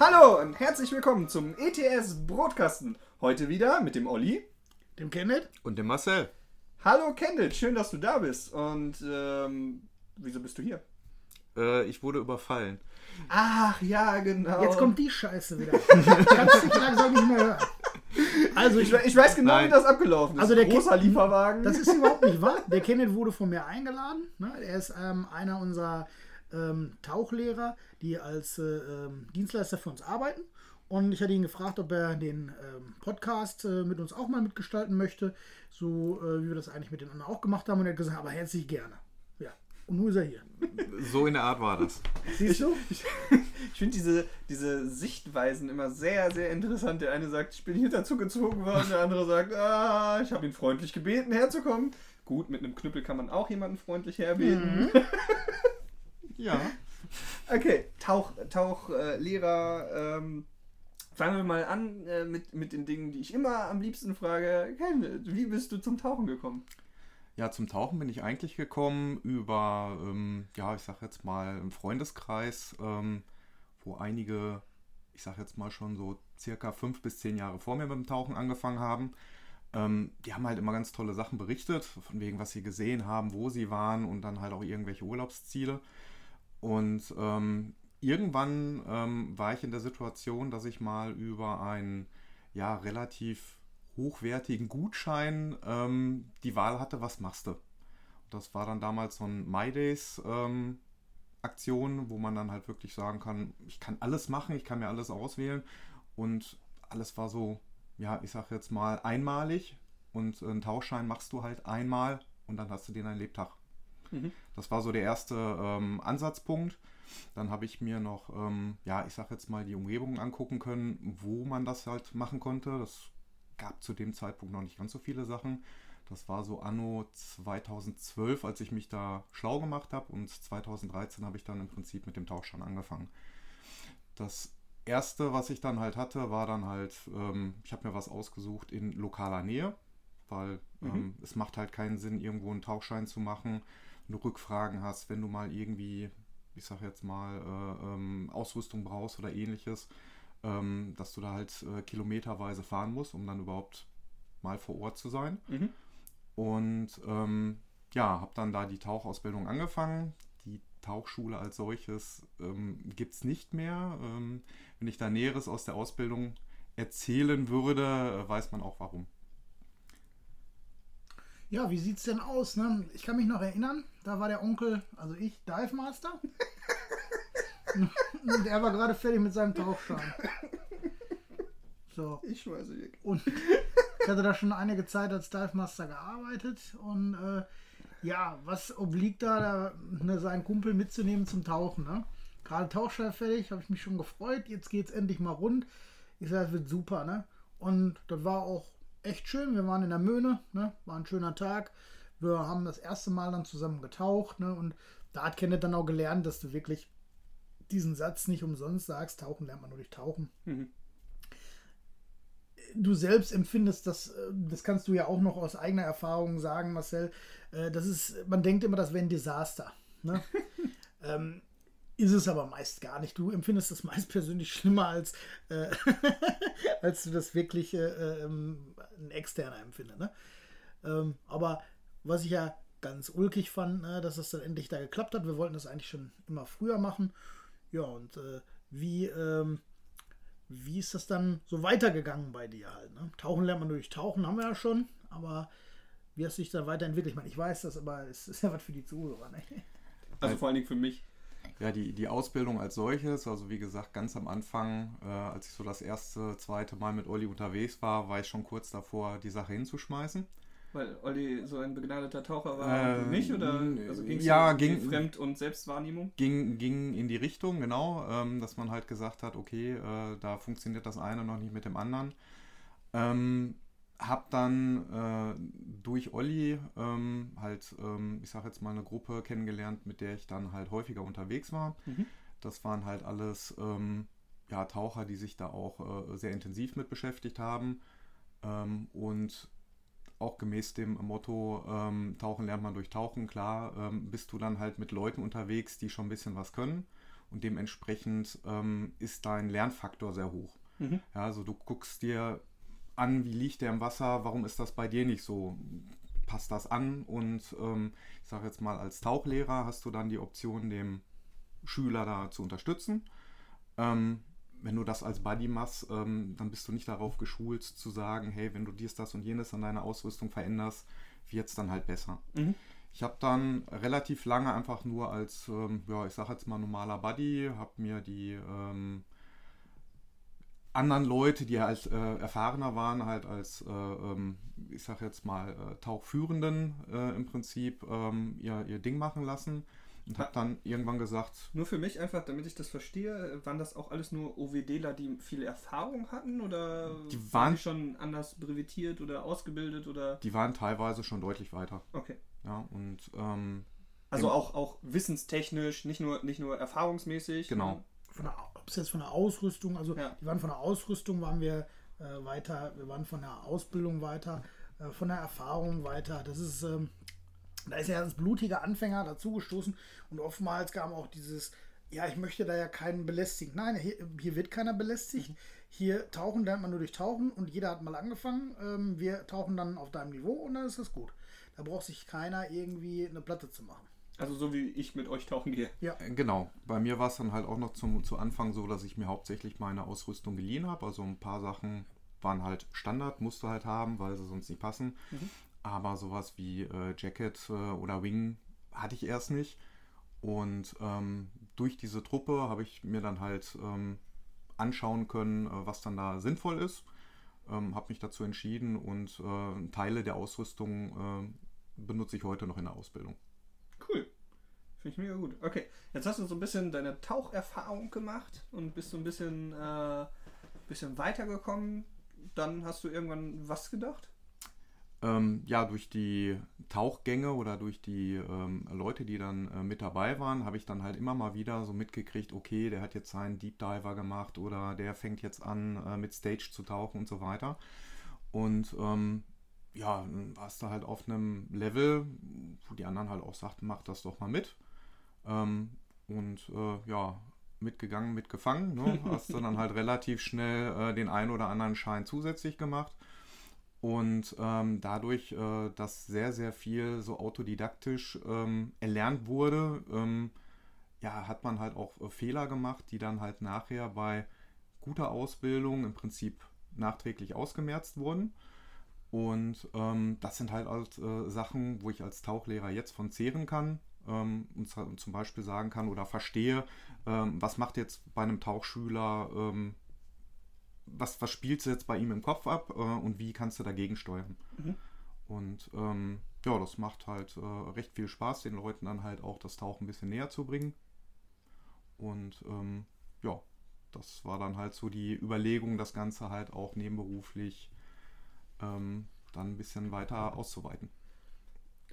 Hallo und herzlich willkommen zum ETS Brotkasten. Heute wieder mit dem Olli. Dem Kenneth? Und dem Marcel. Hallo Kendall, schön, dass du da bist. Und ähm, wieso bist du hier? Äh, ich wurde überfallen. Ach ja, genau. Jetzt kommt die Scheiße wieder. Kannst dich langsam nicht mehr hören. Also ich, ich, weiß genau, Nein. wie das abgelaufen ist. Also der Großer Kind- Lieferwagen. das ist überhaupt nicht wahr. Der Kenneth wurde von mir eingeladen. Ne? Er ist ähm, einer unserer ähm, Tauchlehrer, die als äh, ähm, Dienstleister für uns arbeiten. Und ich hatte ihn gefragt, ob er den ähm, Podcast äh, mit uns auch mal mitgestalten möchte, so äh, wie wir das eigentlich mit den anderen auch gemacht haben. Und er hat gesagt, aber herzlich gerne. Ja, und nun ist er hier. So in der Art war das. Siehst du? ich ich finde diese, diese Sichtweisen immer sehr, sehr interessant. Der eine sagt, ich bin hier dazu gezogen worden, der andere sagt, ah, ich habe ihn freundlich gebeten, herzukommen. Gut, mit einem Knüppel kann man auch jemanden freundlich herbeten. Ja. Okay, Tauch, Tauchlehrer. Äh, Lehrer, ähm, fangen wir mal an äh, mit, mit den Dingen, die ich immer am liebsten frage. Ken, wie bist du zum Tauchen gekommen? Ja, zum Tauchen bin ich eigentlich gekommen über, ähm, ja, ich sag jetzt mal, einen Freundeskreis, ähm, wo einige, ich sag jetzt mal schon so circa fünf bis zehn Jahre vor mir mit dem Tauchen angefangen haben. Ähm, die haben halt immer ganz tolle Sachen berichtet, von wegen, was sie gesehen haben, wo sie waren und dann halt auch irgendwelche Urlaubsziele. Und ähm, irgendwann ähm, war ich in der Situation, dass ich mal über einen ja, relativ hochwertigen Gutschein ähm, die Wahl hatte, was machst du? Das war dann damals so ein MyDays ähm, Aktion, wo man dann halt wirklich sagen kann, ich kann alles machen, ich kann mir alles auswählen und alles war so, ja, ich sag jetzt mal einmalig und einen Tauschschein machst du halt einmal und dann hast du den ein Lebtag. Mhm. Das war so der erste ähm, Ansatzpunkt. Dann habe ich mir noch, ähm, ja, ich sag jetzt mal die Umgebung angucken können, wo man das halt machen konnte. Das gab zu dem Zeitpunkt noch nicht ganz so viele Sachen. Das war so anno 2012, als ich mich da schlau gemacht habe und 2013 habe ich dann im Prinzip mit dem Tauchschein angefangen. Das erste, was ich dann halt hatte, war dann halt, ähm, ich habe mir was ausgesucht in lokaler Nähe, weil Mhm. ähm, es macht halt keinen Sinn, irgendwo einen Tauchschein zu machen, wenn du Rückfragen hast, wenn du mal irgendwie, ich sag jetzt mal, äh, ähm, Ausrüstung brauchst oder ähnliches, ähm, dass du da halt äh, kilometerweise fahren musst, um dann überhaupt mal vor Ort zu sein. Mhm. Und ähm, ja, habe dann da die Tauchausbildung angefangen. Die Tauchschule als solches ähm, gibt es nicht mehr. Ähm, wenn ich da Näheres aus der Ausbildung erzählen würde, weiß man auch warum. Ja, wie sieht's denn aus? Ne? Ich kann mich noch erinnern, da war der Onkel, also ich, Dive Master. Und er war gerade fertig mit seinem Tauchschein. So. Ich weiß nicht. Und ich hatte da schon einige Zeit als Dive Master gearbeitet. Und äh, ja, was obliegt da, da ne, seinen Kumpel mitzunehmen zum Tauchen? Ne? Gerade Tauchschein fertig, habe ich mich schon gefreut. Jetzt geht's endlich mal rund. Ich sage, das wird super. Ne? Und das war auch echt schön. Wir waren in der Möhne, ne? war ein schöner Tag. Wir haben das erste Mal dann zusammen getaucht. Ne? Und da hat Kenneth dann auch gelernt, dass du wirklich diesen Satz nicht umsonst sagst, tauchen lernt man nur durch Tauchen. Mhm. Du selbst empfindest das, äh, das kannst du ja auch noch aus eigener Erfahrung sagen, Marcel. äh, Das ist, man denkt immer, das wäre ein Desaster. Ne? ähm, ist es aber meist gar nicht. Du empfindest das meist persönlich schlimmer, als, äh, als du das wirklich äh, ähm, ein externer empfindet. Ne? Ähm, aber was ich ja ganz ulkig fand, ne, dass es dann endlich da geklappt hat. Wir wollten das eigentlich schon immer früher machen. Ja, und äh, wie, ähm, wie ist das dann so weitergegangen bei dir halt? Ne? Tauchen lernt man durch Tauchen, haben wir ja schon, aber wie hast du dich dann weiterentwickelt? Ich meine, ich weiß das, aber es ist ja was für die Zuhörer. Ne? Also vor allen Dingen für mich. Ja, die, die Ausbildung als solches, also wie gesagt, ganz am Anfang, äh, als ich so das erste, zweite Mal mit Olli unterwegs war, war ich schon kurz davor, die Sache hinzuschmeißen. Weil Olli so ein begnadeter Taucher war Äh, nicht? Oder also ging's ja, um ging- Fremd- und Selbstwahrnehmung? Ging, ging in die Richtung, genau, ähm, dass man halt gesagt hat, okay, äh, da funktioniert das eine noch nicht mit dem anderen. Ähm, hab dann äh, durch Olli ähm, halt, ähm, ich sag jetzt mal, eine Gruppe kennengelernt, mit der ich dann halt häufiger unterwegs war. Mhm. Das waren halt alles ähm, ja, Taucher, die sich da auch äh, sehr intensiv mit beschäftigt haben. Ähm, und auch gemäß dem Motto, ähm, Tauchen lernt man durch Tauchen, klar, ähm, bist du dann halt mit Leuten unterwegs, die schon ein bisschen was können. Und dementsprechend ähm, ist dein Lernfaktor sehr hoch. Mhm. Ja, also du guckst dir an, wie liegt der im Wasser, warum ist das bei dir nicht so? Passt das an? Und ähm, ich sage jetzt mal, als Tauchlehrer hast du dann die Option, dem Schüler da zu unterstützen. Ähm, wenn du das als Buddy machst, ähm, dann bist du nicht darauf geschult zu sagen, hey, wenn du dies, das und jenes an deiner Ausrüstung veränderst, wird es dann halt besser. Mhm. Ich habe dann relativ lange einfach nur als, ähm, ja, ich sage jetzt mal normaler Buddy, habe mir die ähm, anderen Leute, die halt äh, erfahrener waren, halt als, äh, ähm, ich sage jetzt mal, äh, Tauchführenden äh, im Prinzip ähm, ihr, ihr Ding machen lassen und habe dann irgendwann gesagt, Nur für mich einfach, damit ich das verstehe, waren das auch alles nur OWDler, die viel Erfahrung hatten oder Die waren waren- die schon anders brevetiert oder ausgebildet oder die waren teilweise schon deutlich weiter. okay. Ja, und ähm, Also auch, auch wissenstechnisch, nicht nur, nicht nur erfahrungsmäßig. Genau. Von der, ob es jetzt von der Ausrüstung, also Ja. die waren von der Ausrüstung waren wir äh, weiter, wir waren von der Ausbildung weiter, äh, von der Erfahrung weiter. Das ist, ähm, da ist ja als blutiger Anfänger dazugestoßen und oftmals kam auch dieses, ja, ich möchte da ja keinen belästigen. Nein, hier, hier wird keiner belästigt. Hier tauchen lernt man nur durch Tauchen und jeder hat mal angefangen. Ähm, wir tauchen dann auf deinem Niveau und dann ist das gut. Da braucht sich keiner irgendwie eine Platte zu machen. Also so wie ich mit euch tauchen gehe. Ja, Äh, Genau, bei mir war es dann halt auch noch zum, zu Anfang so, dass ich mir hauptsächlich meine Ausrüstung geliehen habe. Also ein paar Sachen waren halt Standard, musste halt haben, weil sie sonst nicht passen. Aber sowas wie äh, Jacket äh, oder Wing hatte ich erst nicht. Und ähm, durch diese Truppe habe ich mir dann halt ähm, anschauen können, äh, was dann da sinnvoll ist. Ähm, habe mich dazu entschieden und äh, Teile der Ausrüstung äh, benutze ich heute noch in der Ausbildung. Finde ich mega gut. Okay, jetzt hast du so ein bisschen deine Taucherfahrung gemacht und bist so ein bisschen, äh, bisschen weitergekommen. Dann hast du irgendwann was gedacht? Ähm, ja, durch die Tauchgänge oder durch die ähm, Leute, die dann äh, mit dabei waren, habe ich dann halt immer mal wieder so mitgekriegt, okay, der hat jetzt seinen Deep Diver gemacht oder der fängt jetzt an, äh, mit Stage zu tauchen und so weiter. Und ähm, ja, dann warst du halt auf einem Level, wo die anderen halt auch sagten, mach das doch mal mit. Ähm, und äh, ja, mitgegangen, mitgefangen. Ne? Hast du dann halt relativ schnell äh, den einen oder anderen Schein zusätzlich gemacht. Und ähm, dadurch, äh, dass sehr, sehr viel so autodidaktisch ähm, erlernt wurde, ähm, ja, hat man halt auch äh, Fehler gemacht, die dann halt nachher bei guter Ausbildung im Prinzip nachträglich ausgemerzt wurden. Und ähm, das sind halt, halt Sachen, wo ich als Tauchlehrer jetzt von zehren kann ähm, und zum Beispiel sagen kann oder verstehe, ähm, was macht jetzt bei einem Tauchschüler, ähm, was, was spielst du jetzt bei ihm im Kopf ab äh, und wie kannst du dagegen steuern. Mhm. Und ähm, ja, das macht halt äh, recht viel Spaß, den Leuten dann halt auch das Tauchen ein bisschen näher zu bringen. Und ähm, ja, das war dann halt so die Überlegung, das Ganze halt auch nebenberuflich ähm, dann ein bisschen weiter auszuweiten.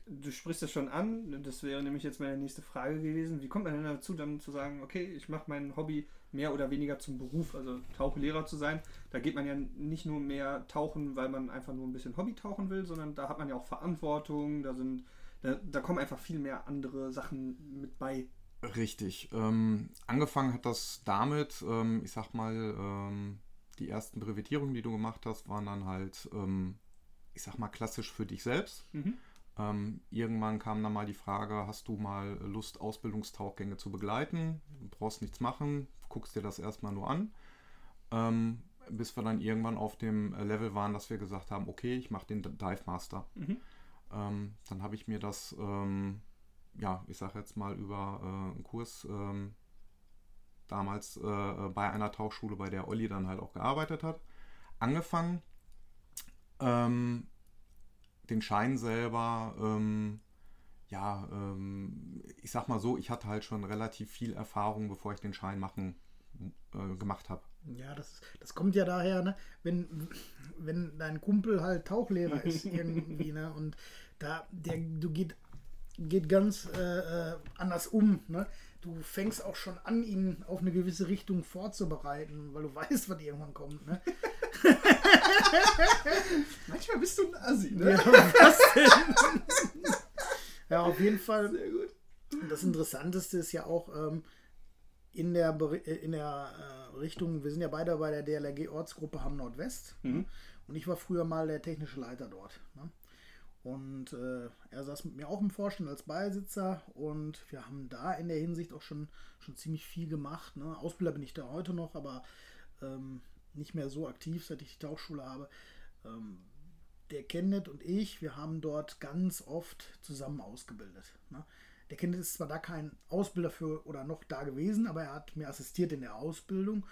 Du sprichst das schon an, das wäre nämlich jetzt meine nächste Frage gewesen. Wie kommt man denn dazu, dann zu sagen, okay, ich mache mein Hobby mehr oder weniger zum Beruf, also Tauchlehrer zu sein? Da geht man ja nicht nur mehr tauchen, weil man einfach nur ein bisschen Hobby tauchen will, sondern da hat man ja auch Verantwortung, da sind, da, da kommen einfach viel mehr andere Sachen mit bei. Richtig. Ähm, angefangen hat das damit, ähm, ich sag mal, ähm, die ersten Brevetierungen, die du gemacht hast, waren dann halt, ähm, ich sag mal, klassisch für dich selbst. Mhm. Ähm, irgendwann kam dann mal die Frage, hast du mal Lust, Ausbildungstauchgänge zu begleiten? Du brauchst nichts machen, guckst dir das erstmal nur an. Ähm, bis wir dann irgendwann auf dem Level waren, dass wir gesagt haben, okay, ich mache den Dive Master. Mhm. Ähm, dann habe ich mir das ähm, ja, ich sage jetzt mal über äh, einen Kurs ähm, damals äh, bei einer Tauchschule, bei der Olli dann halt auch gearbeitet hat, angefangen. Ähm, den Schein selber, ähm, ja, ähm, ich sag mal so, ich hatte halt schon relativ viel Erfahrung, bevor ich den Schein machen äh, gemacht habe. Ja, das, das kommt ja daher, ne? wenn, wenn dein Kumpel halt Tauchlehrer ist irgendwie, ne? Und da, der, du geht, geht ganz äh, äh, anders um, ne? Du fängst auch schon an, ihn auf eine gewisse Richtung vorzubereiten, weil du weißt, was irgendwann kommt, ne? Manchmal bist du ein Assi, ne? Ja, was denn? ja, auf jeden Fall. Sehr gut. Das Interessanteste ist ja auch ähm, in der, äh, in der äh, Richtung, wir sind ja beide bei der DLRG Ortsgruppe Hamm Nordwest. Mhm. Und ich war früher mal der technische Leiter dort. Ne? Und äh, er saß mit mir auch im Vorstand als Beisitzer und wir haben da in der Hinsicht auch schon, schon ziemlich viel gemacht. Ne? Ausbilder bin ich da heute noch, aber ähm, nicht mehr so aktiv, seit ich die Tauchschule habe. Ähm, der Kenneth und ich, wir haben dort ganz oft zusammen ausgebildet. Ne? Der Kenneth ist zwar da kein Ausbilder für oder noch da gewesen, aber er hat mir assistiert in der Ausbildung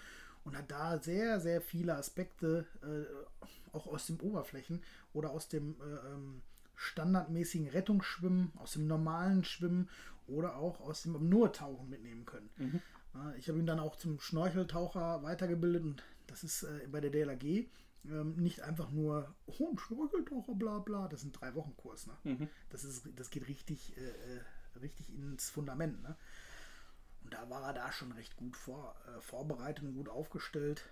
und hat da sehr, sehr viele Aspekte äh, auch aus dem Oberflächen oder aus dem äh, ähm, standardmäßigen Rettungsschwimmen, aus dem normalen Schwimmen oder auch aus dem nur Tauchen mitnehmen können. Äh, Ich habe ihn dann auch zum Schnorcheltaucher weitergebildet und das ist äh, bei der DLAG ähm, nicht einfach nur oh, ein Schnorcheltaucher, bla bla, das ist ein drei Wochen Kurs. Ne? Das, ist, das geht richtig, äh, äh, richtig ins Fundament. Ne? Und da war er da schon recht gut vor, äh, vorbereitet und gut aufgestellt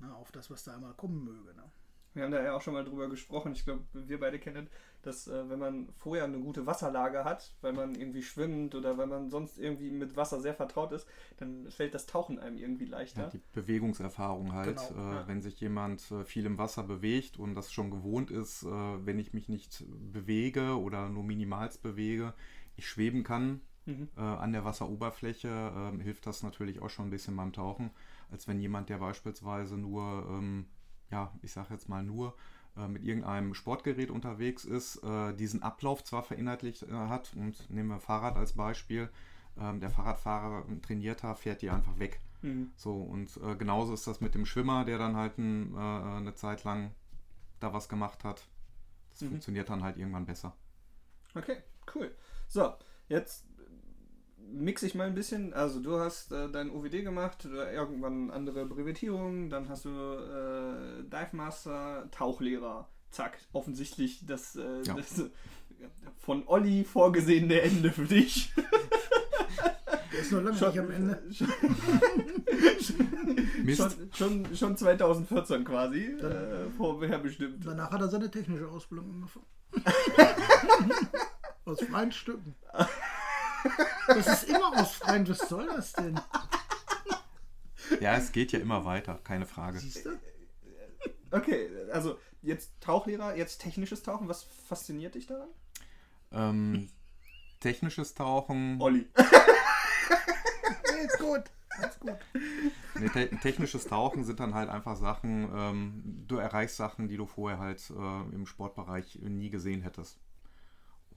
ne, auf das, was da einmal kommen möge. Ne? Wir haben da ja auch schon mal drüber gesprochen. Ich glaube, wir beide kennen, dass äh, wenn man vorher eine gute Wasserlage hat, weil man irgendwie schwimmt oder weil man sonst irgendwie mit Wasser sehr vertraut ist, dann fällt das Tauchen einem irgendwie leichter. Ja, die Bewegungserfahrung halt, Genau, äh, ja. wenn sich jemand äh, viel im Wasser bewegt und das schon gewohnt ist, äh, wenn ich mich nicht bewege oder nur minimals bewege, ich schweben kann Mhm. äh, an der Wasseroberfläche, ähm, hilft das natürlich auch schon ein bisschen beim Tauchen, als wenn jemand, der beispielsweise nur, ähm, ja, ich sage jetzt mal nur, äh, mit irgendeinem Sportgerät unterwegs ist, äh, diesen Ablauf zwar verinnerlicht äh, hat und nehmen wir Fahrrad als Beispiel, ähm, der Fahrradfahrer, ein trainierter, fährt die einfach weg. Mhm. So, und genauso ist das mit dem Schwimmer, der dann halt ein, eine Zeit lang da was gemacht hat. Das Mhm. funktioniert dann halt irgendwann besser. Okay, cool. So, jetzt mix ich mal ein bisschen. Also du hast äh, dein OWD gemacht, oder irgendwann andere Brevetierungen, dann hast du äh, Dive Master, Tauchlehrer. Zack, offensichtlich das, äh, Ja. das äh, von Olli vorgesehene Ende für dich. Der ist noch lange nicht am Ende. Mist. Schon, schon, schon 2014 quasi, äh, vorherbestimmt. Danach hat er seine technische Ausbildung angefangen. aus freien Stücken. Das ist immer aus freien. Was soll das denn? Ja, es geht ja immer weiter, keine Frage. Siehst du? Okay, also jetzt Tauchlehrer, jetzt technisches Tauchen, was fasziniert dich daran? Ähm, technisches Tauchen. Olli. Nee, ist gut. Ist gut. Nee, te technisches Tauchen sind dann halt einfach Sachen, ähm, du erreichst Sachen, die du vorher halt äh, im Sportbereich nie gesehen hättest.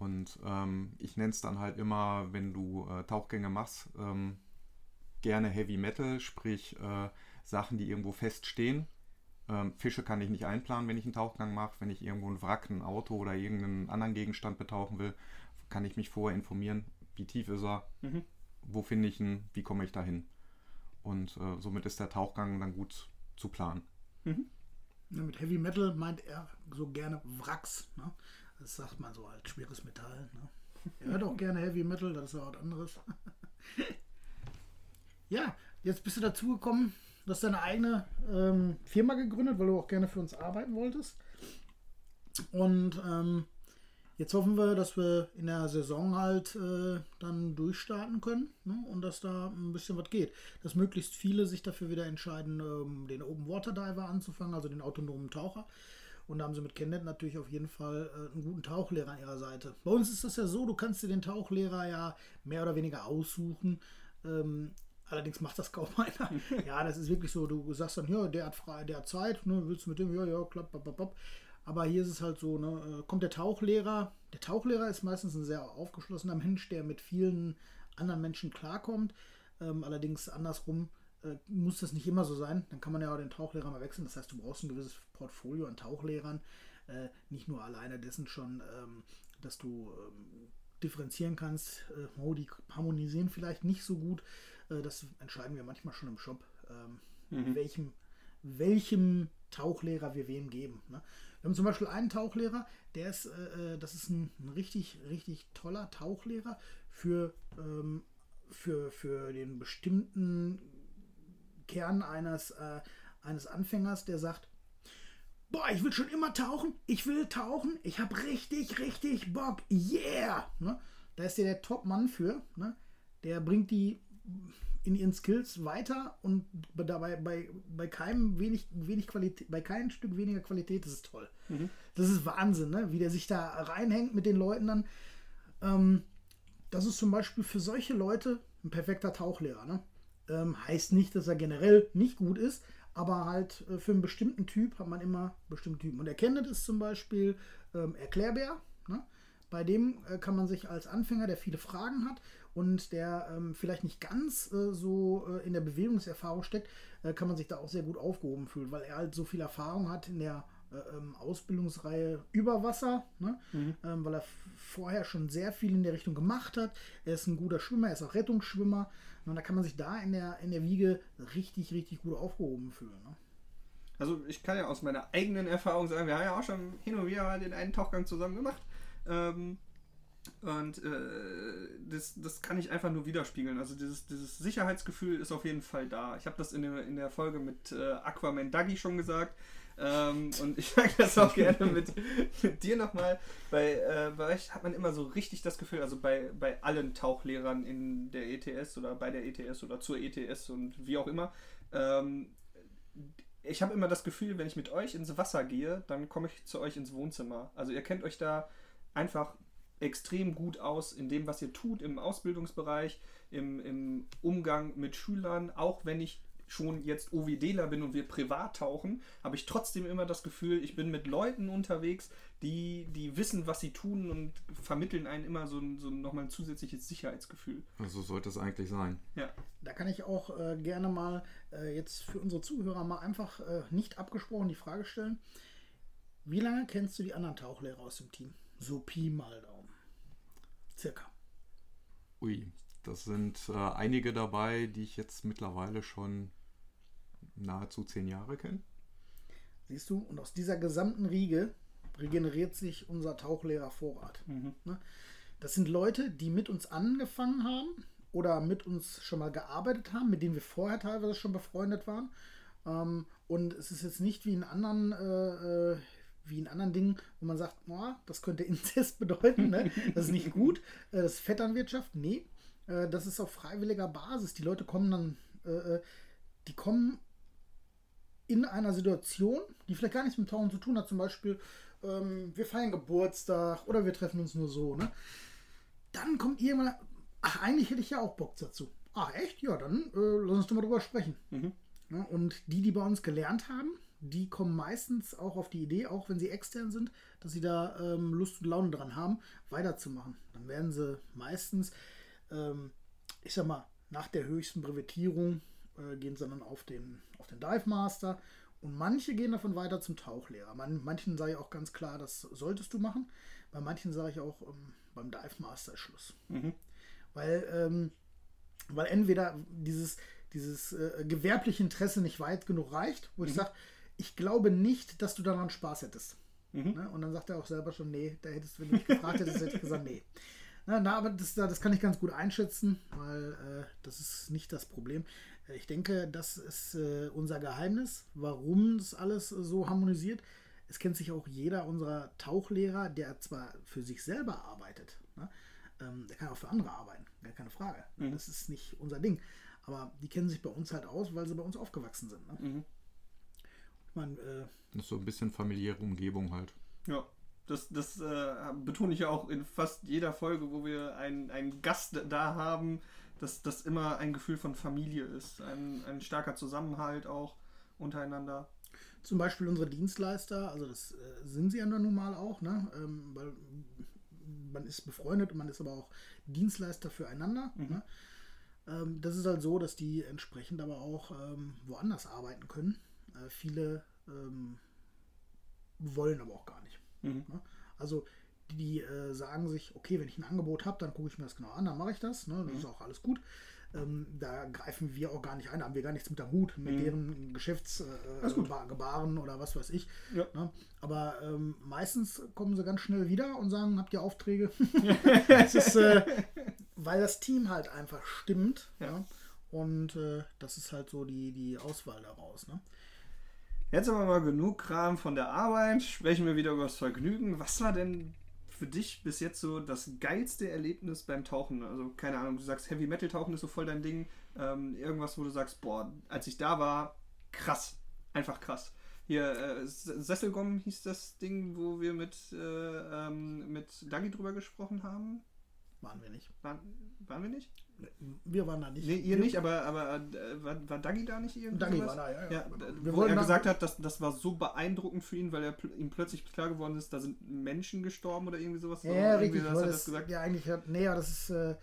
Und ähm, ich nenne es dann halt immer, wenn du äh, Tauchgänge machst, ähm, gerne Heavy Metal, sprich äh, Sachen, die irgendwo feststehen. Ähm, Fische kann ich nicht einplanen, wenn ich einen Tauchgang mache. Wenn ich irgendwo ein Wrack, ein Auto oder irgendeinen anderen Gegenstand betauchen will, kann ich mich vorher informieren, wie tief ist er, Mhm. wo finde ich ihn, wie komme ich dahin. Und äh, somit ist der Tauchgang dann gut zu planen. Ja, mit Heavy Metal meint er so gerne Wracks. Ne? Das sagt man so als schweres Metall. Ne? Er hört auch gerne Heavy Metal, das ist ja was anderes. ja, jetzt bist du dazu gekommen, du hast deine eigene ähm, Firma gegründet, weil du auch gerne für uns arbeiten wolltest. Und ähm, jetzt hoffen wir, dass wir in der Saison halt äh, dann durchstarten können ne? und dass da ein bisschen was geht. Dass möglichst viele sich dafür wieder entscheiden, ähm, den Open Water Diver anzufangen, also den autonomen Taucher. Und da haben sie mit Kenneth natürlich auf jeden Fall äh, einen guten Tauchlehrer an ihrer Seite. Bei uns ist das ja so, du kannst dir den Tauchlehrer ja mehr oder weniger aussuchen. Ähm, allerdings macht das kaum einer. ja, das ist wirklich so, du sagst dann, ja, der hat frei, der hat Zeit, ne, willst du mit dem, ja, ja, klapp, bap, bap, bap. Aber hier ist es halt so, ne, äh, kommt der Tauchlehrer, Der Tauchlehrer ist meistens ein sehr aufgeschlossener Mensch, der mit vielen anderen Menschen klarkommt. Ähm, allerdings andersrum äh, muss das nicht immer so sein. Dann kann man ja auch den Tauchlehrer mal wechseln. Das heißt, du brauchst ein gewisses Portfolio an Tauchlehrern. Äh, nicht nur alleine dessen schon, ähm, dass du ähm, differenzieren kannst. Äh, oh, die harmonisieren vielleicht nicht so gut. Äh, das entscheiden wir manchmal schon im Shop, ähm, Mhm. welchem, welchem Tauchlehrer wir wem geben. Ne? Wir haben zum Beispiel einen Tauchlehrer, der ist, äh, äh, das ist ein, ein richtig, richtig toller Tauchlehrer für, ähm, für, für den bestimmten Kern eines, äh, eines Anfängers, der sagt, boah, ich will schon immer tauchen, ich will tauchen, ich habe richtig, richtig Bock, yeah! Ne? Da ist der der Top-Mann für, ne? der bringt die in ihren Skills weiter und dabei bei, bei keinem wenig, wenig Qualität, bei keinem Stück weniger Qualität, das ist toll. Das ist Wahnsinn, ne? wie der sich da reinhängt mit den Leuten dann. Ähm, das ist zum Beispiel für solche Leute ein perfekter Tauchlehrer. Ne? Ähm, heißt nicht, dass er generell nicht gut ist, aber halt äh, für einen bestimmten Typ hat man immer bestimmte Typen. Und erkennt ist zum Beispiel ähm, Erklärbär. Ne? Bei dem äh, kann man sich als Anfänger, der viele Fragen hat und der ähm, vielleicht nicht ganz äh, so äh, in der Bewegungserfahrung steckt, äh, kann man sich da auch sehr gut aufgehoben fühlen, weil er halt so viel Erfahrung hat in der ähm, Ausbildungsreihe über Wasser, ne? ähm, weil er vorher schon sehr viel in der Richtung gemacht hat. Er ist ein guter Schwimmer, er ist auch Rettungsschwimmer. Und da kann man sich da in der, in der Wiege richtig, richtig gut aufgehoben fühlen. Ne? Also ich kann ja aus meiner eigenen Erfahrung sagen, wir haben ja auch schon hin und wieder den einen Tauchgang zusammen gemacht. Ähm, und äh, das, das kann ich einfach nur widerspiegeln. Also dieses, dieses Sicherheitsgefühl ist auf jeden Fall da. Ich habe das in der, in der Folge mit äh, Aquaman Duggy schon gesagt. Ähm, und ich sage das auch gerne mit, mit dir nochmal. Bei, äh, bei euch hat man immer so richtig das Gefühl, also bei, bei allen Tauchlehrern in der ETS oder bei der ETS oder zur ETS und wie auch immer, ähm, ich habe immer das Gefühl, wenn ich mit euch ins Wasser gehe, dann komme ich zu euch ins Wohnzimmer. Also ihr kennt euch da einfach extrem gut aus in dem, was ihr tut im Ausbildungsbereich, im, im Umgang mit Schülern. Auch wenn ich schon jetzt OWDler bin und wir privat tauchen, habe ich trotzdem immer das Gefühl, ich bin mit Leuten unterwegs, die, die wissen, was sie tun und vermitteln einen immer so, ein- so nochmal ein zusätzliches Sicherheitsgefühl. Also sollte es eigentlich sein. Ja. Da kann ich auch äh, gerne mal äh, jetzt für unsere Zuhörer mal einfach äh, nicht abgesprochen die Frage stellen. Wie lange kennst du die anderen Tauchlehrer aus dem Team? So Pi mal Daumen. Circa. Ui, das sind äh, einige dabei, die ich jetzt mittlerweile schon nahezu zehn Jahre kenne. Siehst du? Und aus dieser gesamten Riege regeneriert sich unser Tauchlehrervorrat. Ne? Das sind Leute, die mit uns angefangen haben oder mit uns schon mal gearbeitet haben, mit denen wir vorher teilweise schon befreundet waren. Ähm, und es ist jetzt nicht wie in anderen, äh, äh, wie in anderen Dingen, wo man sagt, "Boah, das könnte Inzest bedeuten, ne? das ist nicht gut, äh, das ist Vetternwirtschaft. Nee, das ist auf freiwilliger Basis. Die Leute kommen dann, die kommen in einer Situation, die vielleicht gar nichts mit Tauchen zu tun hat, zum Beispiel, ähm, wir feiern Geburtstag oder wir treffen uns nur so, ne? Dann kommt irgendwann, ach, eigentlich hätte ich ja auch Bock dazu. Ach, echt? Ja, dann äh, lass uns doch mal drüber sprechen. Ja, und die, die bei uns gelernt haben, die kommen meistens auch auf die Idee, auch wenn sie extern sind, dass sie da ähm, Lust und Laune dran haben, weiterzumachen. Dann werden sie meistens, ähm, ich sag mal, nach der höchsten Brevetierung äh, gehen sie dann auf den, auf den Dive Master und manche gehen davon weiter zum Tauchlehrer. Man, manchen sage ich auch ganz klar, das solltest du machen. Bei manchen sage ich auch, ähm, beim Dive Master ist Schluss. Weil, ähm, weil entweder dieses, dieses äh, gewerbliche Interesse nicht weit genug reicht, wo ich sage, ich glaube nicht, dass du daran Spaß hättest. Ne? Und dann sagt er auch selber schon, nee, da hättest du, wenn du mich gefragt hättest, hätte ich gesagt, nee. Na, na, aber das, das kann ich ganz gut einschätzen, weil äh, das ist nicht das Problem. Ich denke, das ist äh, unser Geheimnis, warum das alles äh, so harmonisiert. Es kennt sich auch jeder unserer Tauchlehrer, der zwar für sich selber arbeitet, ne? ähm, der kann auch für andere arbeiten, gar keine Frage. Das ist nicht unser Ding. Aber die kennen sich bei uns halt aus, weil sie bei uns aufgewachsen sind. Ne? Ich meine, äh, Das ist so ein bisschen familiäre Umgebung halt. Ja, das, das äh, betone ich ja auch in fast jeder Folge, wo wir einen, einen Gast da haben, dass das immer ein Gefühl von Familie ist. Ein, ein starker Zusammenhalt auch untereinander. Zum Beispiel unsere Dienstleister, also das äh, sind sie ja nun mal auch, ne? ähm, weil man ist befreundet und man ist aber auch Dienstleister füreinander. Mhm. Ne? Ähm, das ist halt so, dass die entsprechend aber auch ähm, woanders arbeiten können. Äh, viele ähm, wollen aber auch gar nicht. Mhm. Ne? Also die äh, sagen sich, okay, wenn ich ein Angebot habe, dann gucke ich mir das genau an, dann mache ich das. Ne? Das ist auch alles gut. Ähm, da greifen wir auch gar nicht ein, da haben wir gar nichts mit am Hut, mit Mhm. deren Geschäftsgebaren äh, oder was weiß ich. Ja. Ne? Aber ähm, meistens kommen sie ganz schnell wieder und sagen, habt ihr Aufträge? das ist, äh, weil das Team halt einfach stimmt. Ja. Ja. Und äh, das ist halt so die, die Auswahl daraus. Ne? Jetzt aber mal genug Kram von der Arbeit. Sprechen wir wieder über das Vergnügen. Was war denn für dich bis jetzt so das geilste Erlebnis beim Tauchen? Also, keine Ahnung, du sagst Heavy Metal Tauchen ist so voll dein Ding. Ähm, irgendwas, wo du sagst, boah, als ich da war, krass. Einfach krass. Hier, äh, Sesselgom hieß das Ding, wo wir mit, äh, ähm, mit Dagi drüber gesprochen haben. Waren wir nicht. Waren, waren wir nicht? Wir waren da nicht. Nee, ihr wir, nicht, aber, aber äh, war, war Dagi da nicht irgendwie? Dagi war da, ja. ja. Ja, wir wo wollen er gesagt hat, dass das war so beeindruckend für ihn, weil er pl ihm plötzlich klar geworden ist, da sind Menschen gestorben oder irgendwie sowas. Ja, ja irgendwie richtig. das, das gesagt. Ja, eigentlich hat, nee, aber das ist äh,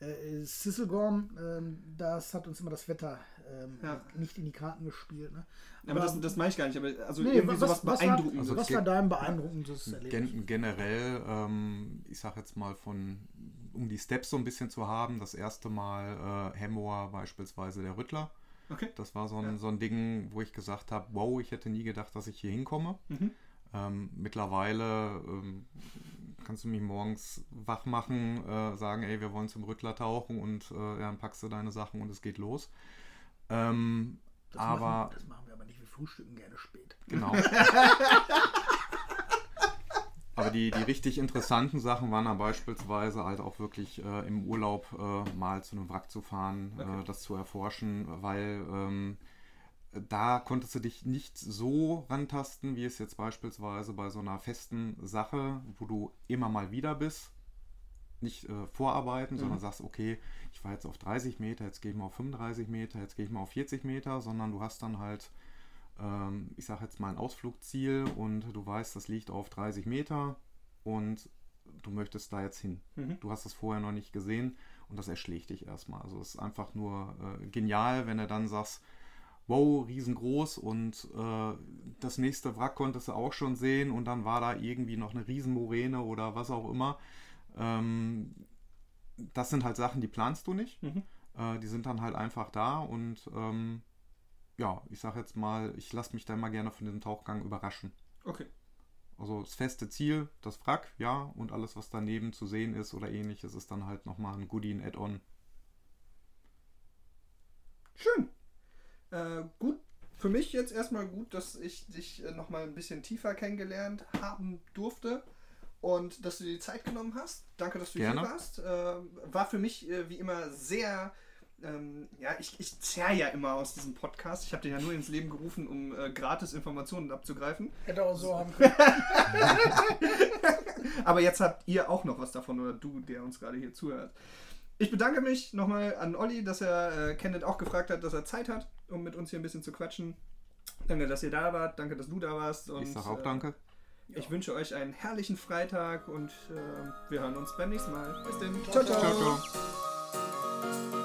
äh, Sisselgorm, ähm, das hat uns immer das Wetter ähm, Ja. nicht in die Karten gespielt. Ne? aber das, das meine ich gar nicht, aber also nee, irgendwie was, sowas was, beeindruckendes. Also war, was ge- war dein beeindruckendes Erlebnis? Gen generell, ähm, ich sag jetzt mal von, um die Steps so ein bisschen zu haben, das erste Mal äh, Hemmoor beispielsweise der Rüttler. okay. Das war so ein, Ja. so ein Ding, wo ich gesagt habe, wow, ich hätte nie gedacht, dass ich hier hinkomme. Mhm. Ähm, mittlerweile ähm, kannst du mich morgens wach machen, äh, sagen, ey, wir wollen zum Rüttler tauchen und äh, dann packst du deine Sachen und es geht los. Ähm, Das aber machen, das machen wir aber nicht. Wir frühstücken gerne spät. Genau. Aber die, die richtig interessanten Sachen waren dann beispielsweise halt auch wirklich äh, im Urlaub äh, mal zu einem Wrack zu fahren, Okay. äh, das zu erforschen, weil ähm, da konntest du dich nicht so rantasten, wie es jetzt beispielsweise bei so einer festen Sache, wo du immer mal wieder bist, nicht äh, vorarbeiten, sondern sagst, okay, ich war jetzt auf 30 Meter, jetzt gehe ich mal auf 35 Meter, jetzt gehe ich mal auf 40 Meter, sondern du hast dann halt ich sage jetzt mal ein Ausflugsziel und du weißt, das liegt auf 30 Meter und du möchtest da jetzt hin. Mhm. Du hast es vorher noch nicht gesehen und das erschlägt dich erstmal. Also es ist einfach nur äh, genial, wenn du dann sagst, wow, riesengroß und äh, das nächste Wrack konntest du auch schon sehen und dann war da irgendwie noch eine Riesenmoräne oder was auch immer. Ähm, das sind halt Sachen, die planst du nicht. Mhm. Äh, die sind dann halt einfach da und ähm, ja, ich sag jetzt mal, ich lasse mich da immer gerne von diesem Tauchgang überraschen. Okay. Also das feste Ziel, das Wrack, ja, und alles, was daneben zu sehen ist oder ähnliches, ist dann halt nochmal ein Goodie, ein Add-on. Schön. Äh, gut. Für mich jetzt erstmal gut, dass ich dich äh, nochmal ein bisschen tiefer kennengelernt haben durfte und dass du dir die Zeit genommen hast. Danke, dass du Gerne. hier warst. Äh, war für mich äh, wie immer sehr. Ähm, ja, ich, ich zerr ja immer aus diesem Podcast. Ich habe den ja nur ins Leben gerufen, um äh, gratis Informationen abzugreifen. Hätte auch so haben können. Aber jetzt habt ihr auch noch was davon oder du, der uns gerade hier zuhört. Ich bedanke mich nochmal an Olli, dass er äh, Kenneth auch gefragt hat, dass er Zeit hat, um mit uns hier ein bisschen zu quatschen. Danke, dass ihr da wart. Danke, dass du da warst. Und, ich sag auch äh, danke. Ich wünsche euch einen herrlichen Freitag und äh, wir hören uns beim nächsten Mal. Bis dann. Ciao, ciao. Ciao, ciao.